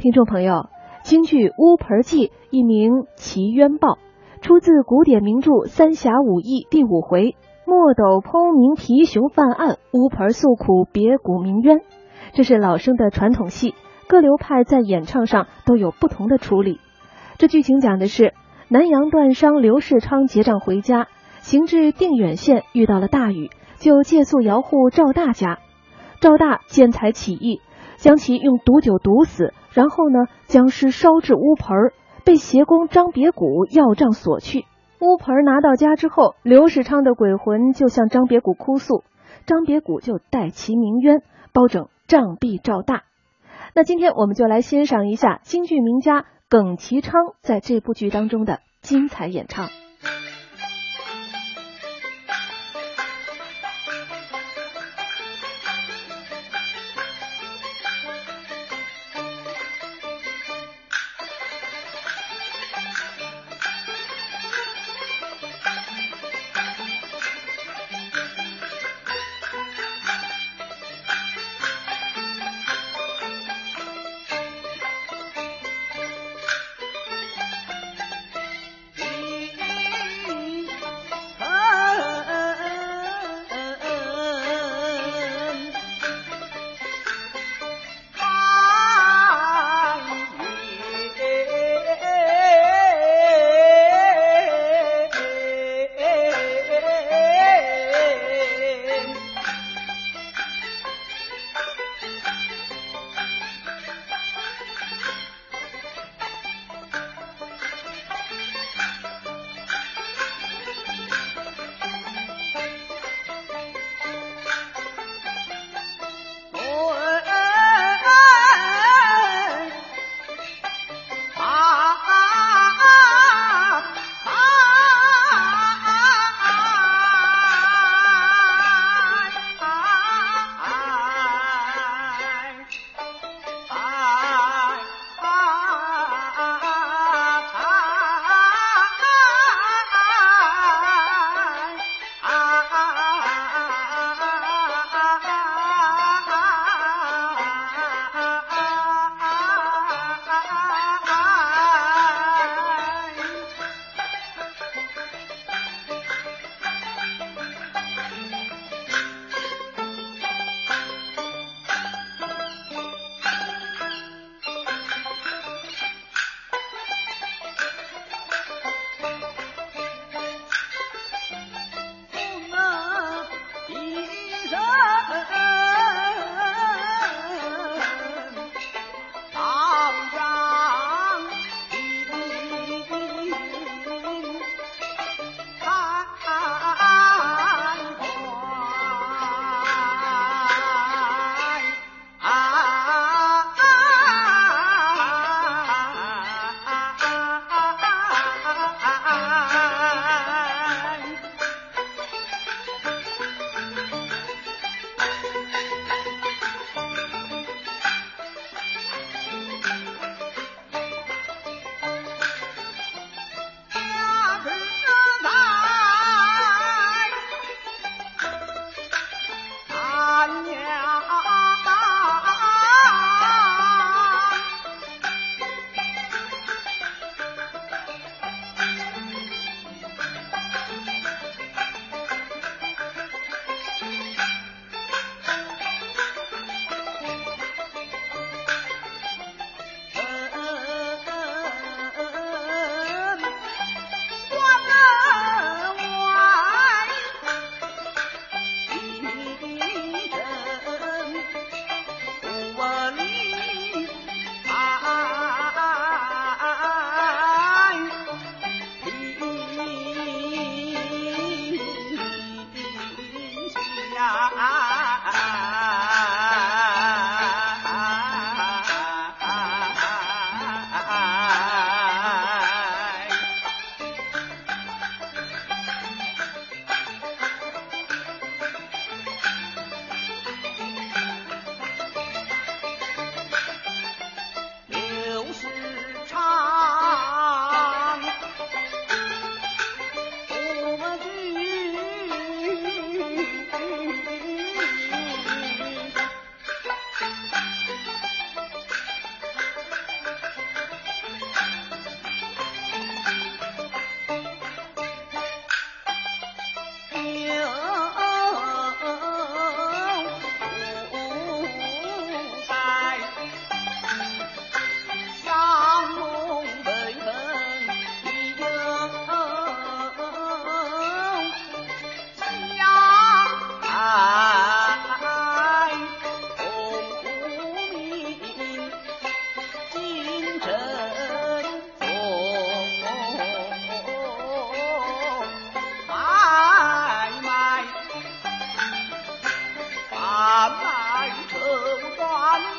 听众朋友，京剧《乌盆记》一名《奇冤报》，出自古典名著《三侠五义》第五回“墨斗剖明皮熊犯案，乌盆诉苦别谷鸣冤”。这是老生的传统戏，各流派在演唱上都有不同的处理。这剧情讲的是南阳断商刘世昌结账回家，行至定远县遇到了大雨，就借宿姚户赵大家。赵大见财起意。将其用毒酒毒死，然后呢，将尸烧至乌盆儿，被邪公张别谷要账索去。乌盆儿拿到家之后，刘世昌的鬼魂就向张别谷哭诉，张别谷就代其鸣冤，包拯杖毙赵大。那今天我们就来欣赏一下京剧名家耿其昌在这部剧当中的精彩演唱。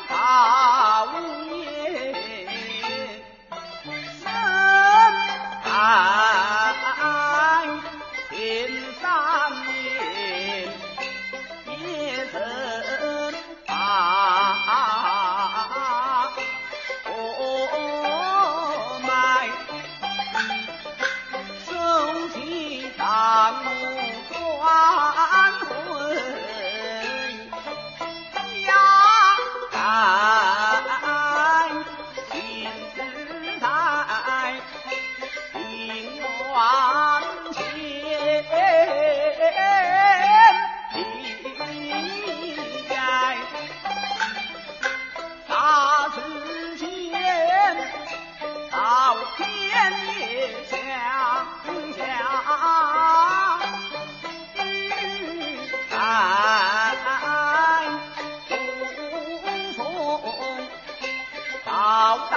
啊到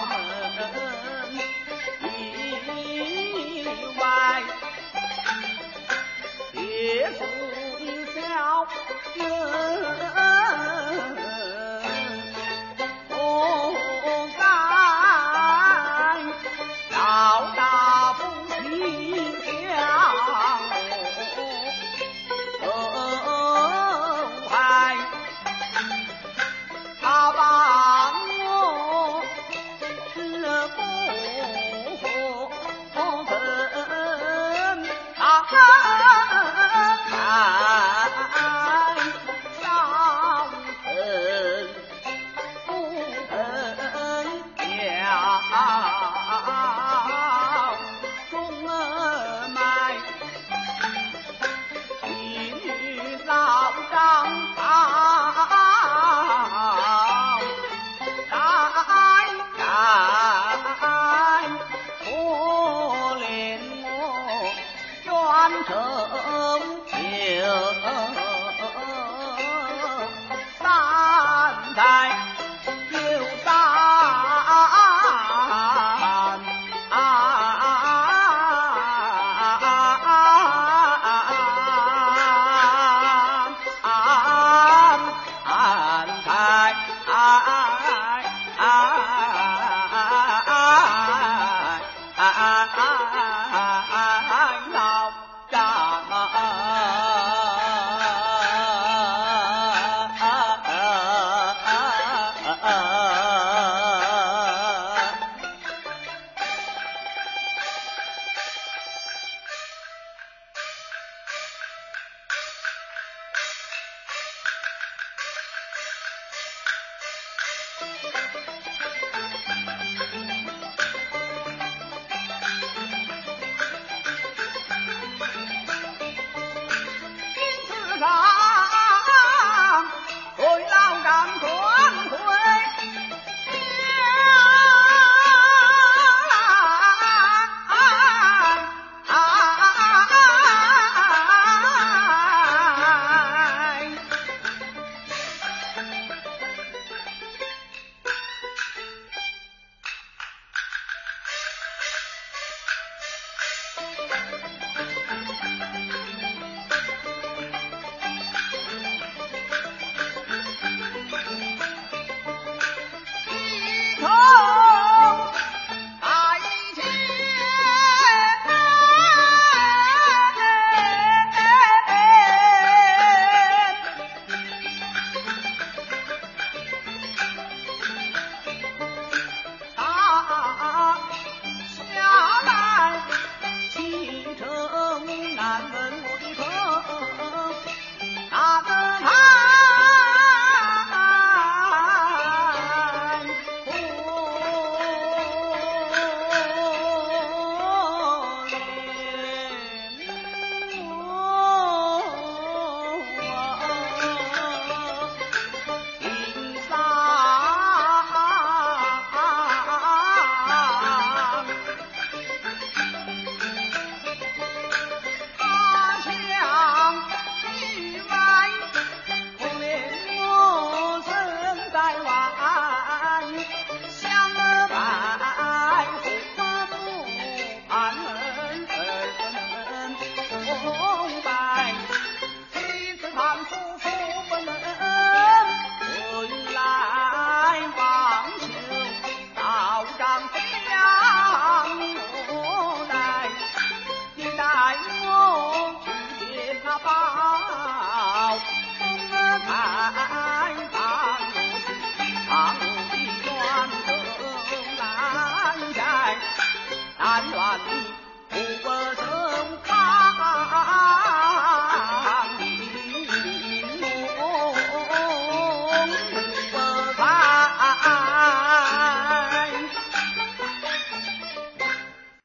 了门以外，别出一小。